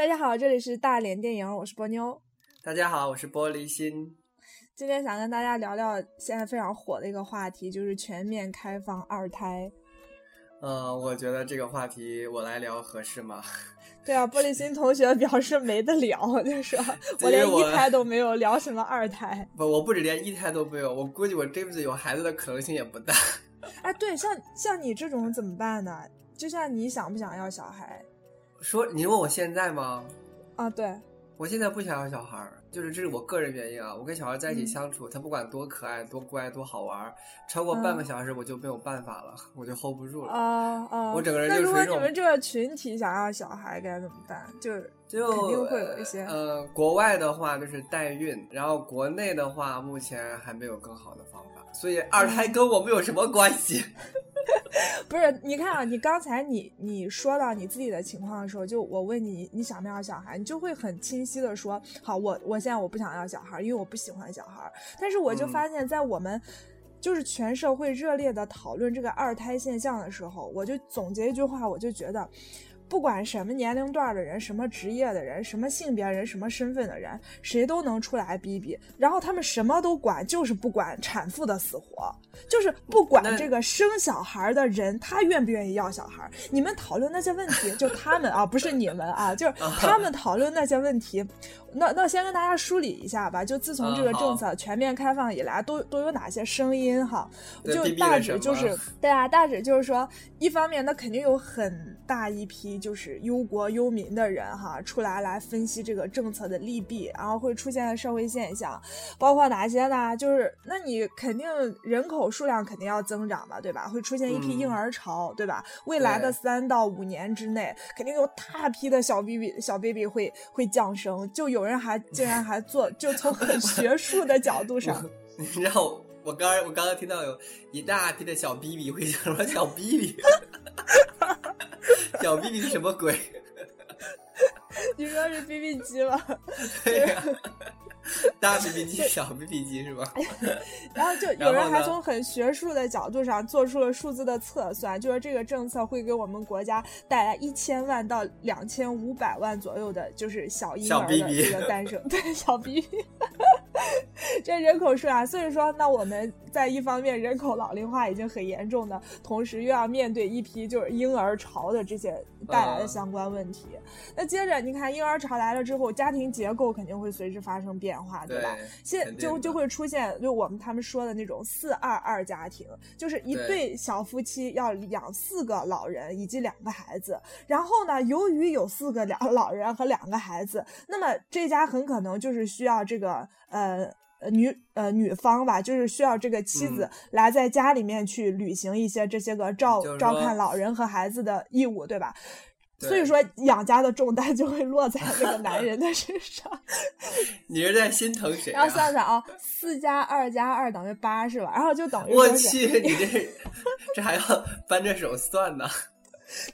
大家好，这里是大连电影，我是波妞。大家好，我是玻璃心。今天想跟大家聊聊现在非常火的一个话题，就是全面开放二胎。嗯，我觉得这个话题我来聊合适吗？对啊，玻璃心同学表示没得聊，就说 我连一胎都没有，聊什么二胎？不，我不止连一胎都没有，我估计我这辈子有孩子的可能性也不大。哎，对，像像你这种怎么办呢？就像你想不想要小孩？说你问我现在吗？啊，对，我现在不想要小孩儿，就是这是我个人原因啊。我跟小孩在一起相处，他不管多可爱、多乖、多好玩，超过半个小时我就没有办法了，我就 hold 不住了。啊啊！我整个人就是那如果你们这个群体想要小孩该怎么办？就就肯定会有一些。呃，国外的话就是代孕，然后国内的话目前还没有更好的方法，所以二胎跟我们有什么关系？不是，你看啊，你刚才你你说到你自己的情况的时候，就我问你你想不想小孩，你就会很清晰的说，好，我我现在我不想要小孩，因为我不喜欢小孩。但是我就发现，在我们就是全社会热烈的讨论这个二胎现象的时候，我就总结一句话，我就觉得。不管什么年龄段的人，什么职业的人，什么性别人，什么身份的人，谁都能出来逼逼。然后他们什么都管，就是不管产妇的死活，就是不管这个生小孩的人他愿不愿意要小孩。你们讨论那些问题，就他们啊，不是你们啊，就是他们讨论那些问题。那那先跟大家梳理一下吧。就自从这个政策全面开放以来，都都有哪些声音哈？就大致就是 对啊，大致就是说，一方面那肯定有很大一批。就是忧国忧民的人哈，出来来分析这个政策的利弊，然后会出现的社会现象，包括哪些呢？就是那你肯定人口数量肯定要增长嘛，对吧？会出现一批婴儿潮，对吧？未来的三到五年之内，肯定有大批的小 baby 小 baby 会会降生。就有人还竟然还做，就从很学术的角度上，你知道我刚我刚刚听到有一大批的小 baby 会说什么小 baby。小 B B 是什么鬼？你说是 B B 机吗？对呀，大 B B 机、小 B B 机是吧？然后就有人还从很学术的角度上做出了数字的测算，就说这个政策会给我们国家带来一千万到两千五百万左右的，就是小婴儿的这个诞生。对，小 B B。这人口数啊，所以说，那我们在一方面人口老龄化已经很严重的同时，又要面对一批就是婴儿潮的这些带来的相关问题。那接着你看，婴儿潮来了之后，家庭结构肯定会随之发生变化，对吧？现就就会出现就我们他们说的那种四二二家庭，就是一对小夫妻要养四个老人以及两个孩子。然后呢，由于有四个两老人和两个孩子，那么这家很可能就是需要这个。呃呃女呃女方吧，就是需要这个妻子来在家里面去履行一些这些个照照看老人和孩子的义务，对吧？所以说养家的重担就会落在那个男人的身上。你是在心疼谁？然后算算啊，四加二加二等于八是吧？然后就等于我去，你这这还要扳着手算呢？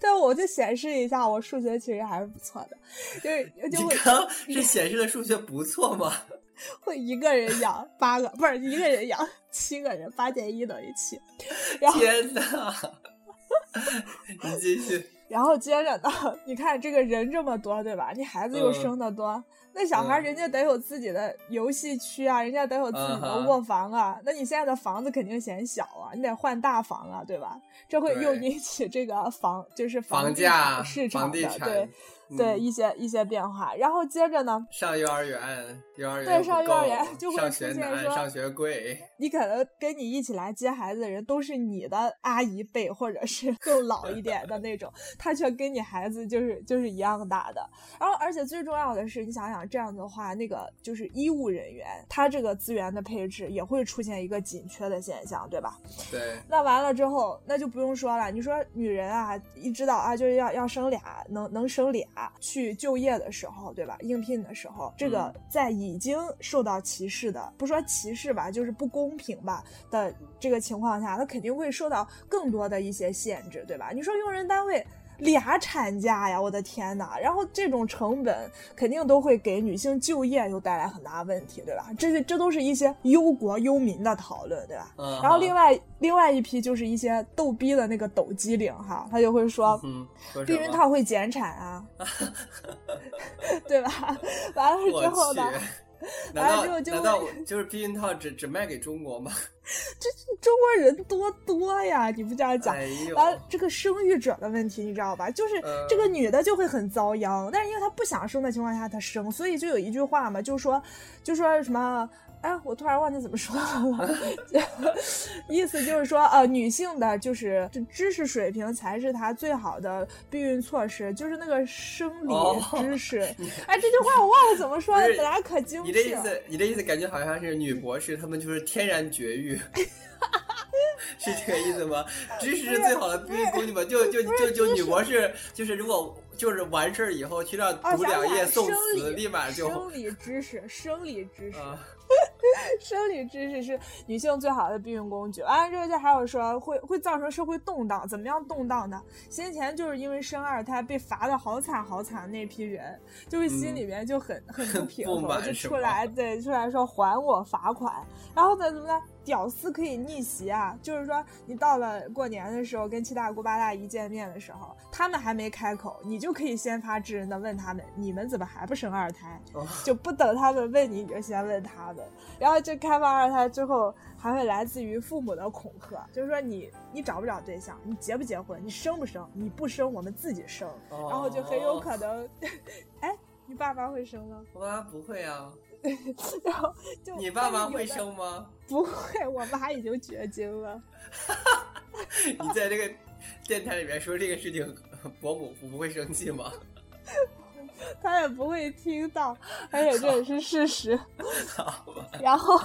但我就显示一下，我数学其实还是不错的，就是就会你刚是显示的数学不错吗？会一个人养八个，不是一个人养七个人，八减一等于七。天哪！你继续。然后接着呢？你看这个人这么多，对吧？你孩子又生的多，那小孩人家得有自己的游戏区啊，人家得有自己的卧房啊。那你现在的房子肯定嫌小啊，你得换大房啊，对吧？这会又引起这个房就是房价市场的对。对一些一些变化，然后接着呢？上幼儿园，幼儿园对上幼儿园就会出现说上学贵。你可能跟你一起来接孩子的人都是你的阿姨辈，或者是更老一点的那种，他却跟你孩子就是就是一样大的。然后而且最重要的是，你想想这样的话，那个就是医务人员，他这个资源的配置也会出现一个紧缺的现象，对吧？对。那完了之后，那就不用说了。你说女人啊，一知道啊，就是要要生俩，能能生俩。去就业的时候，对吧？应聘的时候，这个在已经受到歧视的，不说歧视吧，就是不公平吧的这个情况下，他肯定会受到更多的一些限制，对吧？你说用人单位。俩产假呀，我的天哪！然后这种成本肯定都会给女性就业又带来很大问题，对吧？这些这都是一些忧国忧民的讨论，对吧？然后另外另外一批就是一些逗逼的那个抖机灵哈，他就会说，避孕套会减产啊，对吧？完了之后呢？难道难道就是避孕套只只卖给中国吗？这中国人多多呀，你不这样讲。完了，这个生育者的问题你知道吧？就是这个女的就会很遭殃，但是因为她不想生的情况下她生，所以就有一句话嘛，就说就说什么。哎，我突然忘记怎么说了，意思就是说，呃，女性的就是知识水平才是她最好的避孕措施，就是那个生理知识。哎，这句话我忘了怎么说了，本来可精辟。你的意思，你的意思感觉好像是女博士，她们就是天然绝育，是这个意思吗？知识是最好的避孕工具吗？就就就就女博士，就是如果就是完事儿以后去那读两页宋词，立马就生理知识，生理知识。生理知识是女性最好的避孕工具。完了之后，就还有说会会造成社会动荡，怎么样动荡呢？先前就是因为生二胎被罚的好惨好惨那批人，就是心里面就很很不平衡，就出来对出来说还我罚款。然后呢，怎么的？屌丝可以逆袭啊！就是说，你到了过年的时候，跟七大姑八大姨见面的时候，他们还没开口，你就可以先发制人的问他们：你们怎么还不生二胎？就不等他们问你，你就先问他们。然后这开放二胎之后，还会来自于父母的恐吓，就是说你你找不找对象，你结不结婚，你生不生，你不生我们自己生。然后就很有可能，哎，你爸妈会生吗？我爸妈不会啊。然后就你爸妈会生吗？不会，我妈已经绝经了。你在这个电台里面说这个事情，伯母不不会生气吗？他也不会听到，而且这也是事实。然后，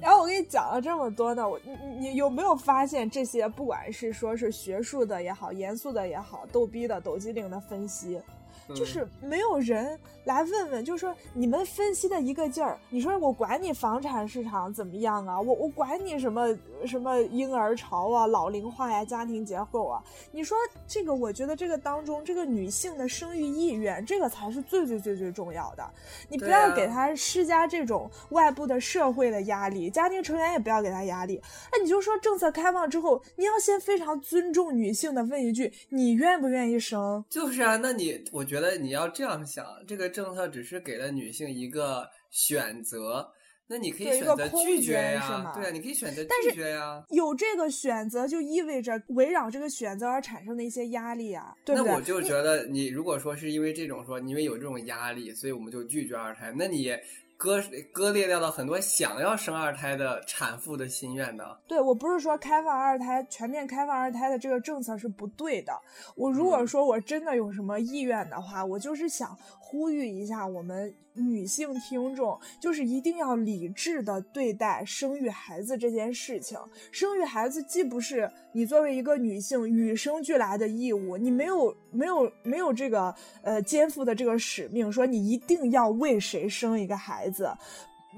然后我跟你讲了这么多呢，我你你有没有发现这些？不管是说是学术的也好，严肃的也好，逗逼的、抖机灵的分析。就是没有人来问问，就是说你们分析的一个劲儿。你说我管你房产市场怎么样啊？我我管你什么什么婴儿潮啊、老龄化呀、家庭结构啊？你说这个，我觉得这个当中，这个女性的生育意愿，这个才是最最最最重要的。你不要给她施加这种外部的社会的压力，家庭成员也不要给她压力。那你就说政策开放之后，你要先非常尊重女性的问一句：你愿不愿意生？就是啊，那你我觉得。觉得你要这样想，这个政策只是给了女性一个选择，那你可以选择拒绝呀，对啊，你可以选择拒绝呀。有这个选择，就意味着围绕这个选择而产生的一些压力啊，对不对？那我就觉得，你如果说是因为这种说，因为有这种压力，所以我们就拒绝二胎，那你。割割裂掉了很多想要生二胎的产妇的心愿的。对我不是说开放二胎、全面开放二胎的这个政策是不对的。我如果说我真的有什么意愿的话，我就是想呼吁一下我们。女性听众就是一定要理智的对待生育孩子这件事情。生育孩子既不是你作为一个女性与生俱来的义务，你没有没有没有这个呃肩负的这个使命，说你一定要为谁生一个孩子。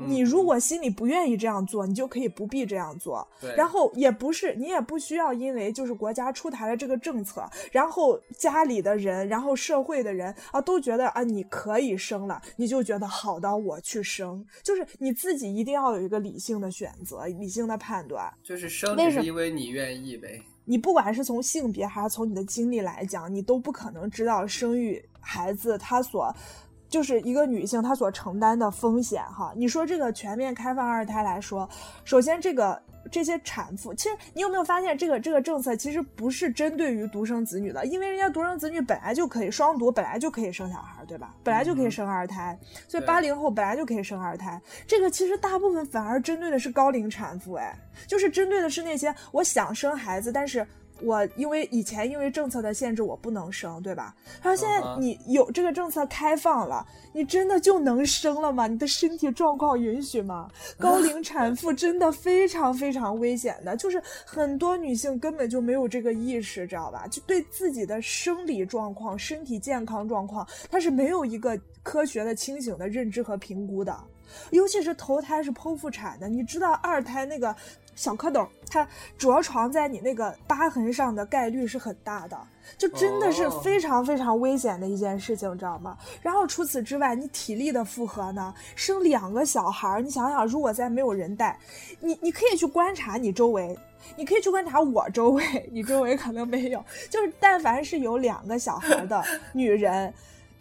你如果心里不愿意这样做，你就可以不必这样做。然后也不是你也不需要因为就是国家出台了这个政策，然后家里的人，然后社会的人啊都觉得啊你可以生了，你就觉得好的我去生。就是你自己一定要有一个理性的选择，理性的判断。就是生只是因为你愿意呗。你不管是从性别还是从你的经历来讲，你都不可能知道生育孩子他所。就是一个女性她所承担的风险哈，你说这个全面开放二胎来说，首先这个这些产妇，其实你有没有发现这个这个政策其实不是针对于独生子女的，因为人家独生子女本来就可以双独，本来就可以生小孩，对吧？本来就可以生二胎，所以八零后本来就可以生二胎。这个其实大部分反而针对的是高龄产妇，哎，就是针对的是那些我想生孩子，但是。我因为以前因为政策的限制我不能生，对吧？他说现在你有这个政策开放了，你真的就能生了吗？你的身体状况允许吗？高龄产妇真的非常非常危险的，就是很多女性根本就没有这个意识，知道吧？就对自己的生理状况、身体健康状况，她是没有一个科学的、清醒的认知和评估的。尤其是头胎是剖腹产的，你知道二胎那个。小蝌蚪，它着床在你那个疤痕上的概率是很大的，就真的是非常非常危险的一件事情，知道吗？然后除此之外，你体力的负荷呢？生两个小孩儿，你想想，如果再没有人带，你你可以去观察你周围，你可以去观察我周围，你周围可能没有，就是但凡是有两个小孩的 女人。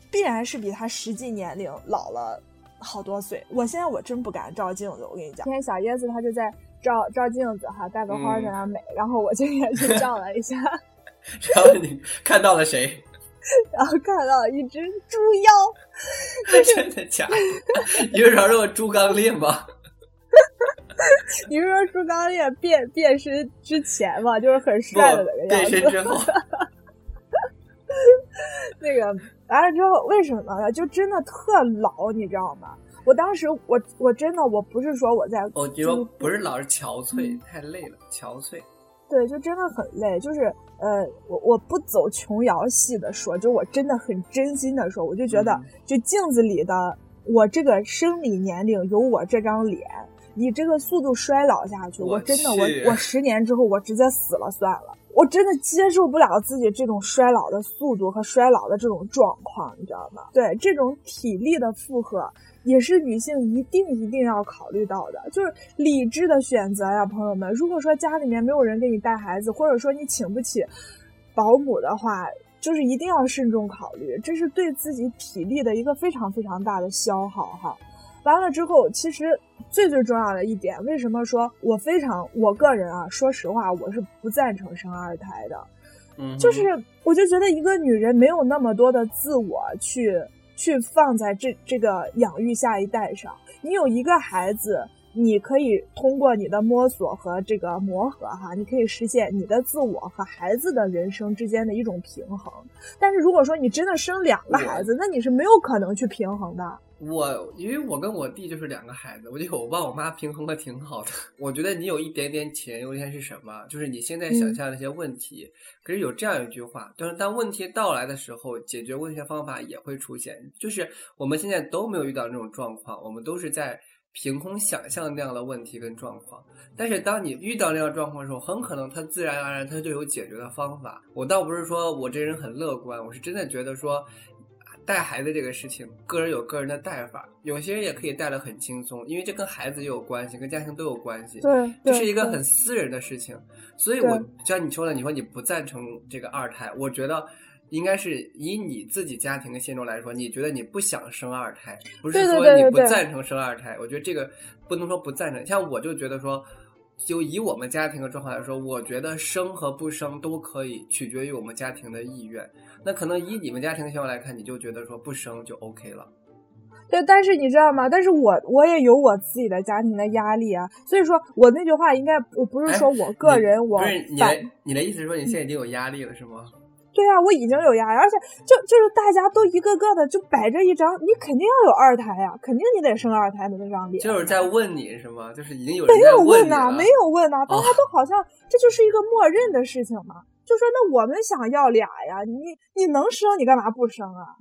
必然是比她实际年龄老了好多岁。我现在我真不敢照镜子，我跟你讲。今天小椰子他就在照照镜子哈，带个花在那美，然后我今天去照了一下。然后你看到了谁？然后看到了一只猪妖。真的假的？你是说说猪刚鬣吗？你是说猪刚鬣变变身之前吗？就是很帅的那个样子。变身之后。那个完了之后，为什么呢？就真的特老，你知道吗？我当时我我真的我不是说我在，我觉得不是老是憔悴，太累了，憔悴。对，就真的很累。就是呃，我我不走琼瑶系的说，就我真的很真心的说，我就觉得，就镜子里的我这个生理年龄有我这张脸，以这个速度衰老下去，我真的我我十年之后我直接死了算了。我真的接受不了自己这种衰老的速度和衰老的这种状况，你知道吗？对，这种体力的负荷也是女性一定一定要考虑到的，就是理智的选择呀，朋友们。如果说家里面没有人给你带孩子，或者说你请不起保姆的话，就是一定要慎重考虑，这是对自己体力的一个非常非常大的消耗哈。完了之后，其实最最重要的一点，为什么说我非常我个人啊？说实话，我是不赞成生二胎的。嗯，就是我就觉得一个女人没有那么多的自我去去放在这这个养育下一代上。你有一个孩子，你可以通过你的摸索和这个磨合哈，你可以实现你的自我和孩子的人生之间的一种平衡。但是如果说你真的生两个孩子，那你是没有可能去平衡的。我因为我跟我弟就是两个孩子，我觉得我爸我妈平衡的挺好的。我觉得你有一点点钱，优先是什么？就是你现在想象那些问题。可是有这样一句话，就是当问题到来的时候，解决问题的方法也会出现。就是我们现在都没有遇到那种状况，我们都是在凭空想象那样的问题跟状况。但是当你遇到那样状况的时候，很可能它自然而然它就有解决的方法。我倒不是说我这人很乐观，我是真的觉得说。带孩子这个事情，个人有个人的带法，有些人也可以带的很轻松，因为这跟孩子也有关系，跟家庭都有关系。对，这是一个很私人的事情。所以，我像你说的，你说你不赞成这个二胎，我觉得应该是以你自己家庭的现状来说，你觉得你不想生二胎，不是说你不赞成生二胎。我觉得这个不能说不赞成，像我就觉得说。就以我们家庭的状况来说，我觉得生和不生都可以，取决于我们家庭的意愿。那可能以你们家庭的情况来看，你就觉得说不生就 OK 了。对，但是你知道吗？但是我我也有我自己的家庭的压力啊。所以说我那句话应该我不是说我个人，我不是你的你的意思是说你现在已经有压力了是吗？对啊，我已经有压力，而且就就是大家都一个个的就摆着一张，你肯定要有二胎呀，肯定你得生二胎的那张脸。就是在问你是吗？就是已经有没有问呐？没有问呐，大家都好像这就是一个默认的事情嘛。就说那我们想要俩呀，你你能生，你干嘛不生啊？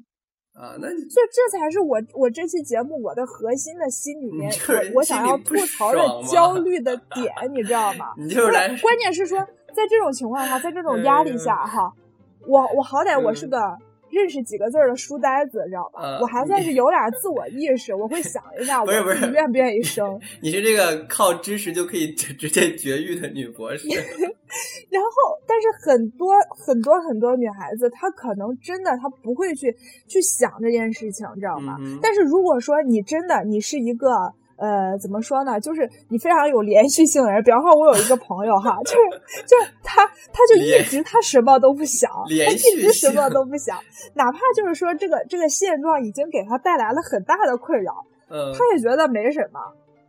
啊，那这这才是我我这期节目我的核心的心里面，我我想要吐槽的焦虑的点，你知道吗？你就是关键是说在这种情况下，在这种压力下哈。我我好歹我是个认识几个字的书呆子，知道吧？我还算是有点自我意识，我会想一下，我愿不愿意生。你是这个靠知识就可以直直接绝育的女博士。然后，但是很多很多很多女孩子，她可能真的她不会去去想这件事情，知道吗？但是如果说你真的你是一个。呃，怎么说呢？就是你非常有连续性的人，比方说，我有一个朋友哈，就是就是他，他就一直他什么都不想，他一直什么都不想，哪怕就是说这个这个现状已经给他带来了很大的困扰，嗯，他也觉得没什么，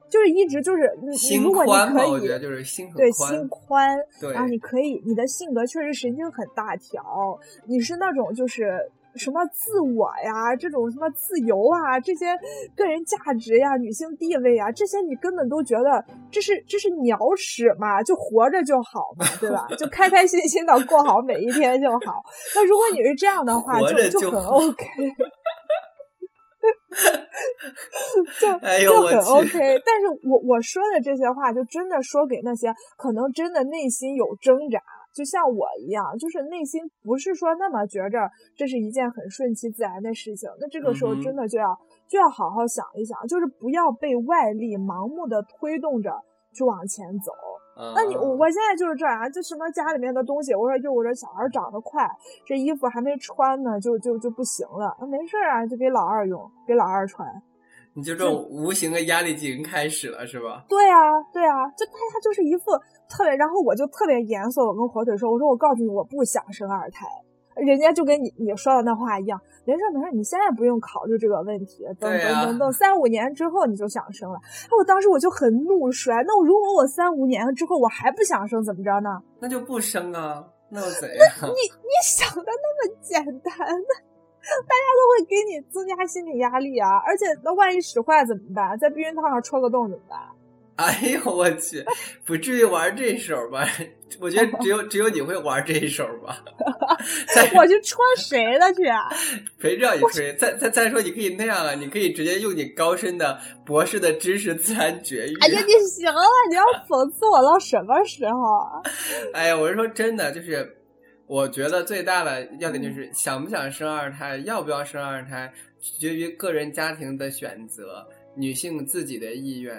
就是一直就是你，如果你可以，我觉得就是心对心宽，对，然后你可以，你的性格确实神经很大条，你是那种就是。什么自我呀，这种什么自由啊，这些个人价值呀，女性地位呀，这些你根本都觉得这是这是鸟屎嘛，就活着就好嘛，对吧？就开开心心的过好每一天就好。那如果你是这样的话，就就很 OK，就就很 OK。但是我我说的这些话，就真的说给那些可能真的内心有挣扎。就像我一样，就是内心不是说那么觉着这是一件很顺其自然的事情，那这个时候真的就要就要好好想一想，就是不要被外力盲目的推动着去往前走。那你我我现在就是这样，就什么家里面的东西，我说就我这小孩长得快，这衣服还没穿呢，就就就不行了。那没事啊，就给老二用，给老二穿。你就这种无形的压力已经开始了，是吧？对啊，对啊，就大家就是一副特别，然后我就特别严肃，我跟火腿说，我说我告诉你，我不想生二胎。人家就跟你你说的那话一样，没事没事，你现在不用考虑这个问题，等等等等三五年之后你就想生了。哎，我当时我就很怒摔，那我如果我三五年之后我还不想生，怎么着呢？那就不生啊，那又怎样？你你想的那么简单，那大家都会给你增加心理压力啊，而且那万一使坏怎么办？在避孕套上戳个洞怎么办？哎呦我去，不至于玩这手吧？我觉得只有只有你会玩这一手吧。我去戳谁了去？陪着你吹。再再再说，你可以那样啊，你可以直接用你高深的博士的知识自然绝育。哎呀，你行了，你要讽刺我到什么时候？哎呀，我是说真的，就是我觉得最大的要点就是想不想生二胎，要不要生二胎，取决于个人家庭的选择，女性自己的意愿。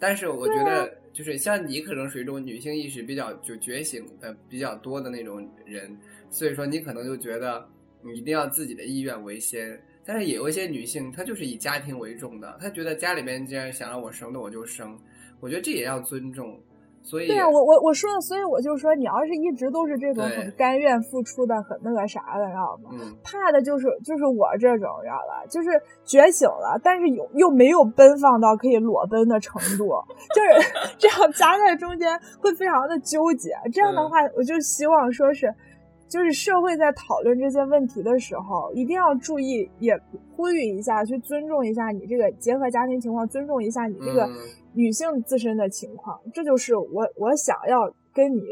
但是我觉得，就是像你可能属于这种女性意识比较就觉醒的比较多的那种人，所以说你可能就觉得你一定要自己的意愿为先。但是也有一些女性，她就是以家庭为重的，她觉得家里面既然想让我生那我就生，我觉得这也要尊重。所以对啊，我我我说的，所以我就说，你要是一直都是这种很甘愿付出的，很那个啥的，知道吗？怕的就是就是我这种，知道吧？就是觉醒了，但是又又没有奔放到可以裸奔的程度，就是 这样夹在中间会非常的纠结。这样的话，我就希望说是，就是社会在讨论这些问题的时候，一定要注意，也呼吁一下，去尊重一下你这个结合家庭情况，尊重一下你这个。女性自身的情况，这就是我我想要跟你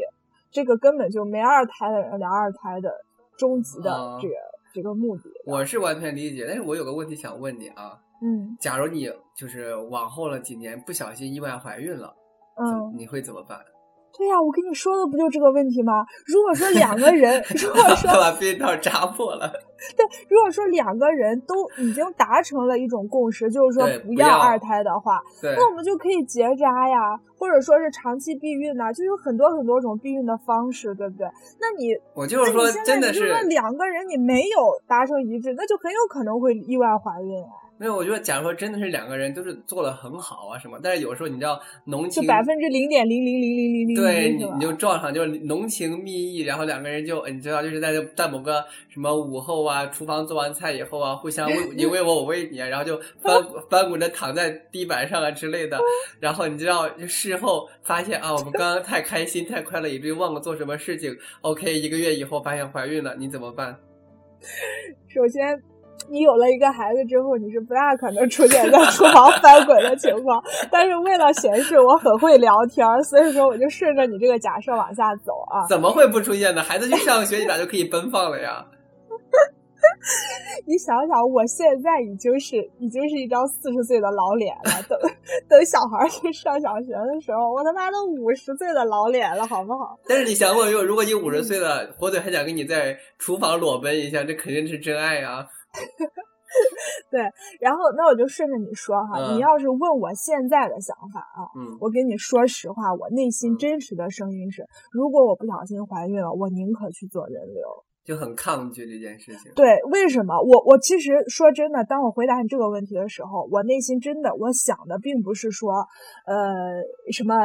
这个根本就没二胎的人聊二胎的终极的这个这个目的。我是完全理解，但是我有个问题想问你啊，嗯，假如你就是往后了几年不小心意外怀孕了，嗯，你会怎么办？对呀，我跟你说的不就这个问题吗？如果说两个人，如果说把避孕套扎破了，对，如果说两个人都已经达成了一种共识，就是说不要二胎的话，对，那我们就可以结扎呀，或者说是长期避孕呐，就有很多很多种避孕的方式，对不对？那你我就是说，真的是两个人你没有达成一致，那就很有可能会意外怀孕啊。没有，我觉得，假如说真的是两个人都是做的很好啊什么，但是有时候你知道浓情，就百分之零点零零零零零零，对，你你就撞上，就是浓情蜜意，然后两个人就你知道，就是在在某个什么午后啊，厨房做完菜以后啊，互相喂你喂我，我喂你啊，然后就翻 翻滚着躺在地板上啊之类的，然后你知道事后发现啊，我们刚刚太开心太快乐，以至于忘了做什么事情。OK，一个月以后发现怀孕了，你怎么办？首先。你有了一个孩子之后，你是不大可能出现在厨房翻滚的情况。但是为了显示我很会聊天，所以说我就顺着你这个假设往下走啊。怎么会不出现呢？孩子去上学，你俩就可以奔放了呀。你想想，我现在已经是已经是一张四十岁的老脸了。等等，小孩去上小学的时候，我他妈都五十岁的老脸了，好不好？但是你想过，如如果你五十岁了，火腿还想跟你在厨房裸奔一下，这肯定是真爱呀。对，然后那我就顺着你说哈，你要是问我现在的想法啊，嗯，我跟你说实话，我内心真实的声音是，如果我不小心怀孕了，我宁可去做人流，就很抗拒这件事情。对，为什么？我我其实说真的，当我回答你这个问题的时候，我内心真的我想的并不是说，呃，什么。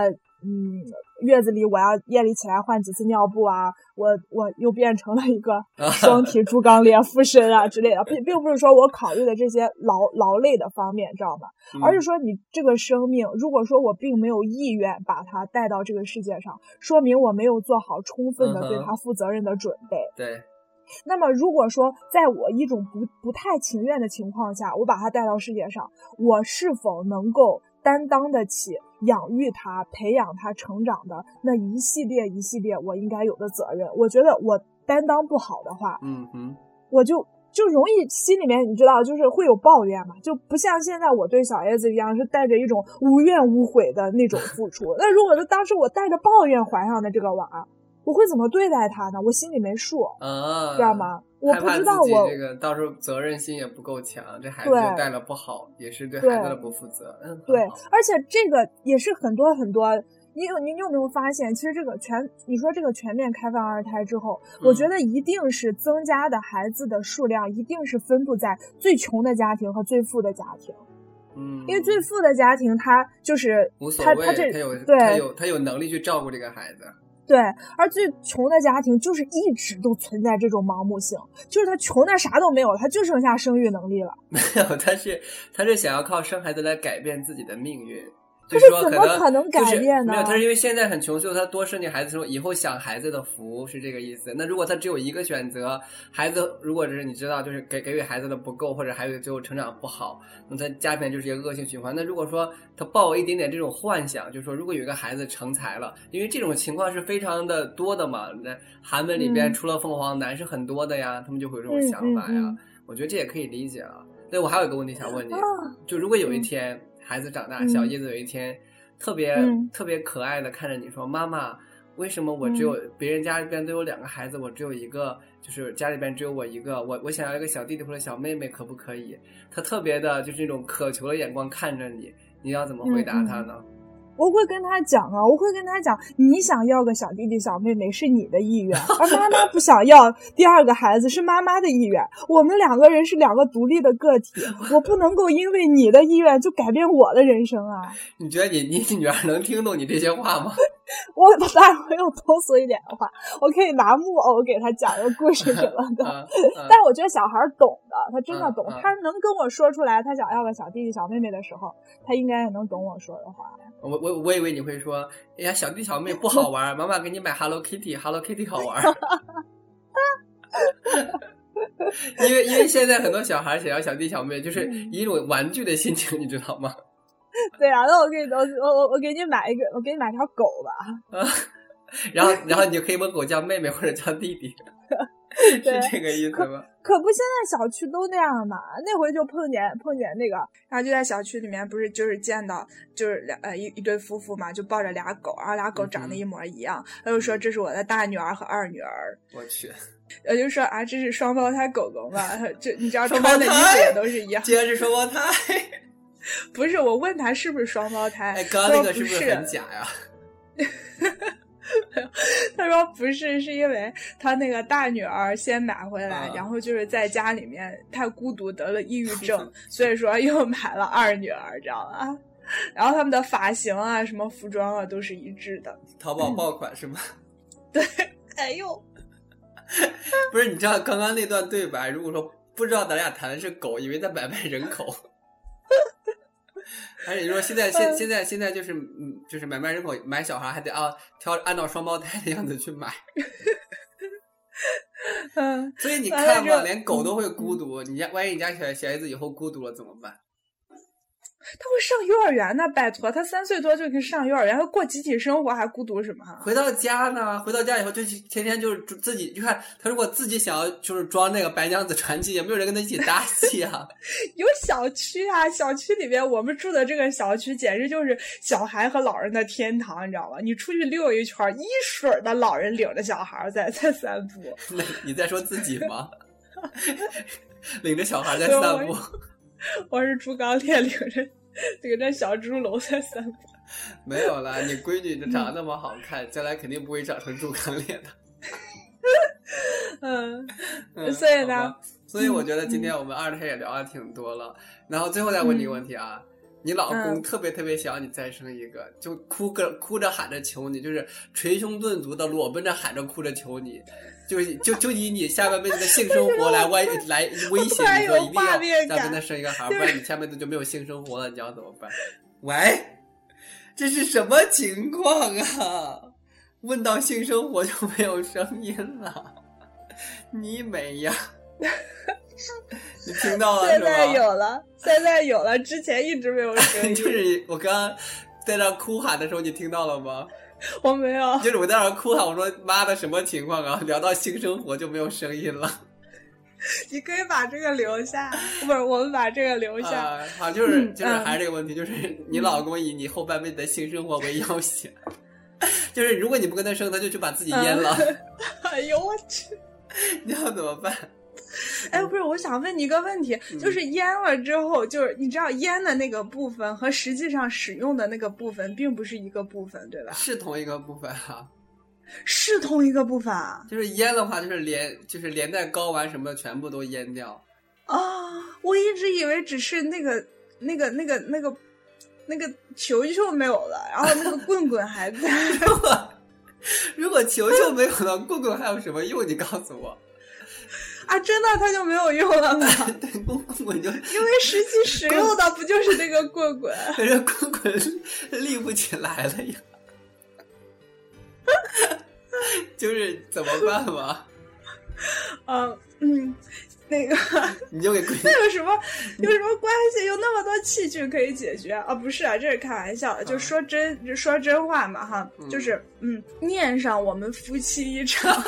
嗯，月子里我要夜里起来换几次尿布啊，我我又变成了一个 双体猪刚鬣附身啊之类的，并并不是说我考虑的这些劳劳累的方面，知道吗？而是说你这个生命，如果说我并没有意愿把它带到这个世界上，说明我没有做好充分的对它负责任的准备。对。那么如果说在我一种不不太情愿的情况下，我把它带到世界上，我是否能够？担当得起养育他、培养他成长的那一系列一系列我应该有的责任，我觉得我担当不好的话，嗯嗯，我就就容易心里面你知道，就是会有抱怨嘛，就不像现在我对小叶子一样是带着一种无怨无悔的那种付出。那如果说当时我带着抱怨怀上的这个娃，我会怎么对待他呢？我心里没数，啊，知道吗？我不知道我这个到时候责任心也不够强，这孩子带了不好，也是对孩子的不负责。嗯，对，而且这个也是很多很多你有你有没有发现，其实这个全你说这个全面开放二胎之后，我觉得一定是增加的孩子的数量一定是分布在最穷的家庭和最富的家庭。嗯，因为最富的家庭他就是无所谓，他他这他有对他有他有能力去照顾这个孩子。对，而最穷的家庭就是一直都存在这种盲目性，就是他穷的啥都没有，他就剩下生育能力了。没有，他是他是想要靠生孩子来改变自己的命运。可就是说怎么能可能改就是变呢没有，他是因为现在很穷，所以他多生点孩子之后，以后享孩子的福是这个意思。那如果他只有一个选择，孩子如果是你知道，就是给给予孩子的不够，或者孩子最后成长不好，那他家庭就是一个恶性循环。那如果说他抱有一点点这种幻想，就是说如果有一个孩子成才了，因为这种情况是非常的多的嘛，那韩文里边嗯除了凤凰男是很多的呀，他们就会有这种嗯想法呀。我觉得这也可以理解啊。对，我还有一个问题想问你，啊就如果有一天孩子长大，嗯小叶子有一天特别、嗯特别可爱的看着你说：“妈妈，为什么我只有、别人家里边都有两个孩子，我只有一个？就是家里边只有我一个，我我想要一个小弟弟或者小妹妹，可不可以？”他特别的就是那种渴求的眼光看着你，你要怎么回答他呢？我会跟他讲啊，我会跟他讲，你想要个小弟弟小妹妹是你的意愿，而妈妈不想要第二个孩子是妈妈的意愿。我们两个人是两个独立的个体，我不能够因为你的意愿就改变我的人生啊！你觉得你你女儿能听懂你这些话吗？我当然会用通俗一点的话，我可以拿木偶给他讲个故事什么的。但我觉得小孩儿懂的，他真的懂，他能跟我说出来他想要个小弟弟小妹妹的时候，他应该也能懂我说的话。我我我以为你会说，哎呀，小弟小妹不好玩，妈妈给你买 Hello Kitty，Hello Kitty 好玩。因为因为现在很多小孩想要小弟小妹，就是一种玩具的心情，你知道吗？对啊，那我给你，我我我我给你买一个，我给你买条狗吧。啊，然后然后你就可以问狗叫妹妹或者叫弟弟，是这个意思吗？可不，现在小区都那样嘛。那回就碰见碰见那个，然后就在小区里面，不是就是见到就是两呃一一对夫妇嘛，就抱着俩狗，然后俩狗长得一模一样。他就说这是我的大女儿和二女儿，我去，我就说啊这是双胞胎狗狗嘛，这你知道双胞穿的衣服胎也都是一样。竟然是双胞胎！不是我问他是不是双胞胎，哎，刚刚那个是不是很假呀？他说不是，是因为他那个大女儿先买回来，啊然后就是在家里面太孤独，得了抑郁 症，所以说又买了二女儿，知道吧？然后他们的发型啊、什么服装啊都是一致的。淘宝爆款是吗？对哎呦，不是，你知道刚刚那段对白，如果说不知道咱俩谈的是狗，以为在买卖人口。而且你说现在现现在现在就是嗯，就是买卖人口买小孩还得啊挑按照双胞胎的样子去买，嗯，所以你看嘛，连狗都会孤独，你家万一你家小小孩子以后孤独了怎么办？他会上幼儿园呢，拜托，他三岁多就可以上幼儿园，他过集体生活还孤独什么？回到家呢，回到家以后就去天天就是自己，你看他如果自己想要就是装那个白娘子传奇，也没有人跟他一起搭戏啊。有小区啊，小区里面我们住的这个小区简直就是小孩和老人的天堂，你知道吗？你出去溜一圈，一水儿的老人领着小孩在在散步。那你在说自己吗？领着小孩在散步。我是猪刚鬣领着领着小猪笼在散步。没有啦，你闺女这长得那么好看，将来肯定不会长成猪刚鬣的。嗯，嗯所以呢所以我觉得今天我们二胎也聊的挺多了。然后最后再问你一个问题啊，你老公嗯特别特别想你再生一个，就哭个哭着喊着求你，就是捶胸顿足的裸奔着喊着哭着求你，就就就以你下半辈子的性生活来威 来威胁你说一定要再跟他生一个孩儿，不然你下辈子就没有性生活了，你要怎么办？喂，这是什么情况啊？问到性生活就没有声音了，你美呀？你听到了是吧？现在有了，现在有了，之前一直没有声音。就是我刚刚在那哭喊的时候，你听到了吗？我没有，就是我在那哭喊，我说妈的什么情况啊？聊到性生活就没有声音了。你可以把这个留下，不是我们把这个留下。啊，好，就是嗯就是嗯还是这个问题，就是你老公以你后半辈子的性生活为要挟，就是如果你不跟他生，他就去把自己阉了，哎呦我去！你要怎么办？哎，不是，我想问你一个问题，就是腌了之后，就是你知道腌的那个部分和实际上使用的那个部分并不是一个部分，对吧？是同一个部分啊。是同一个部分啊。就是腌的话，就是连就是连带睾丸什么的全部都腌掉。啊，我一直以为只是那个那个那个那个那个球球没有了，然后那个棍棍还在。如果球球没有了，棍棍还有什么用？你告诉我。啊，真的，它就没有用了吗？对，棍棍就因为实际使用的不就是那个棍棍？可是棍棍立不起来了呀。就是怎么办嘛？嗯嗯，那个你就给那有什么有什么关系？有那么多器具可以解决啊？不是啊，这是开玩笑的，就说真就说真话嘛哈，就是嗯，念上我们夫妻一场。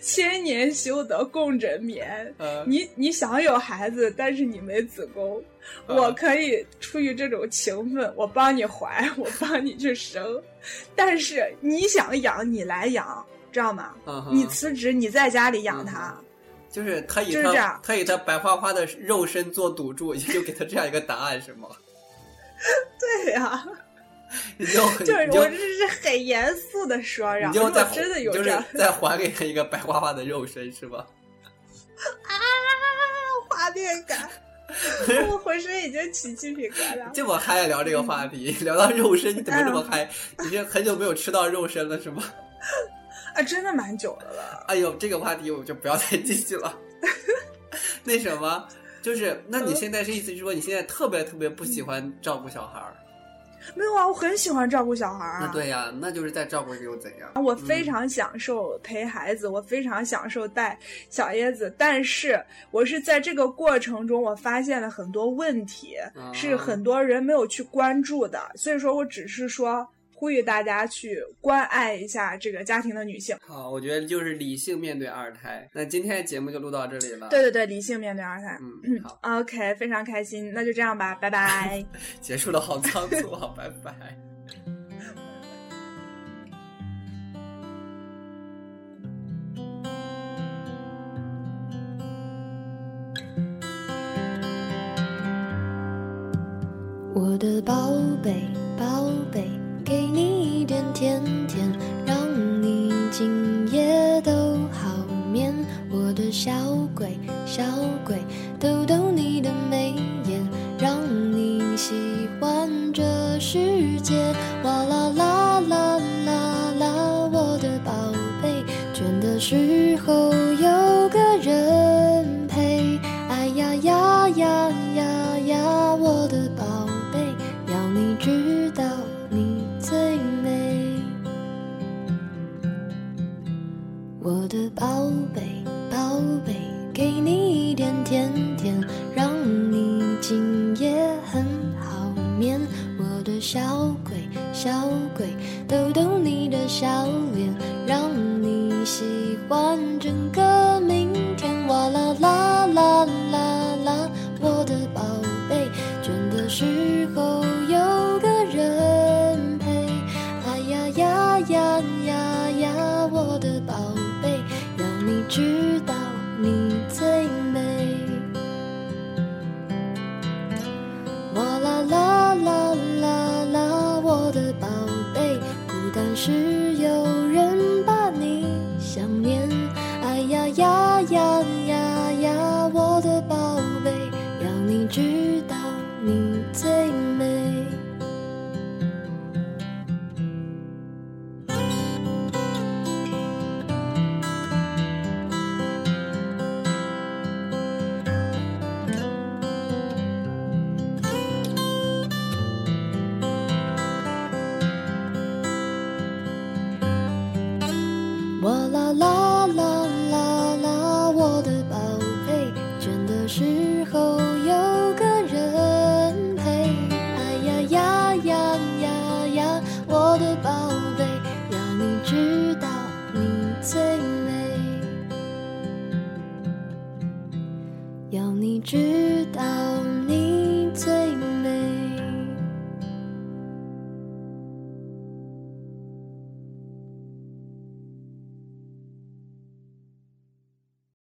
千年修得共枕眠。你你想有孩子，但是你没子宫，我可以出于这种情分，我帮你怀，我帮你去生。但是你想养，你来养，知道吗？你辞职，你在家里养他。就是他以他他以他白花花的肉身做赌注，也就给他这样一个答案，是吗？对呀。你就就是我这是很严肃的说，然后真的有就是再还给他一个白花花的肉身，是吧？啊，画面感，我浑身已经起鸡皮疙瘩。这么嗨聊这个话题，聊到肉身，你怎么这么嗨？已经很久没有吃到肉身了，是吗？啊，真的蛮久的了。哎呦，这个话题我就不要再继续了。那什么，就是那你现在是意思是说，你现在特别特别不喜欢照顾小孩儿？没有啊，我很喜欢照顾小孩儿。那对呀，那就是在照顾又怎样？我非常享受陪孩子，我非常享受带小椰子。但是我是在这个过程中，我发现了很多问题，是很多人没有去关注的。所以说我只是说。呼吁大家去关爱一下这个家庭的女性。好，我觉得就是理性面对二胎。那今天的节目就录到这里了。对对对，理性面对二胎。嗯，好，OK，非常开心，那就这样吧，拜拜。结束的好仓促好，拜拜。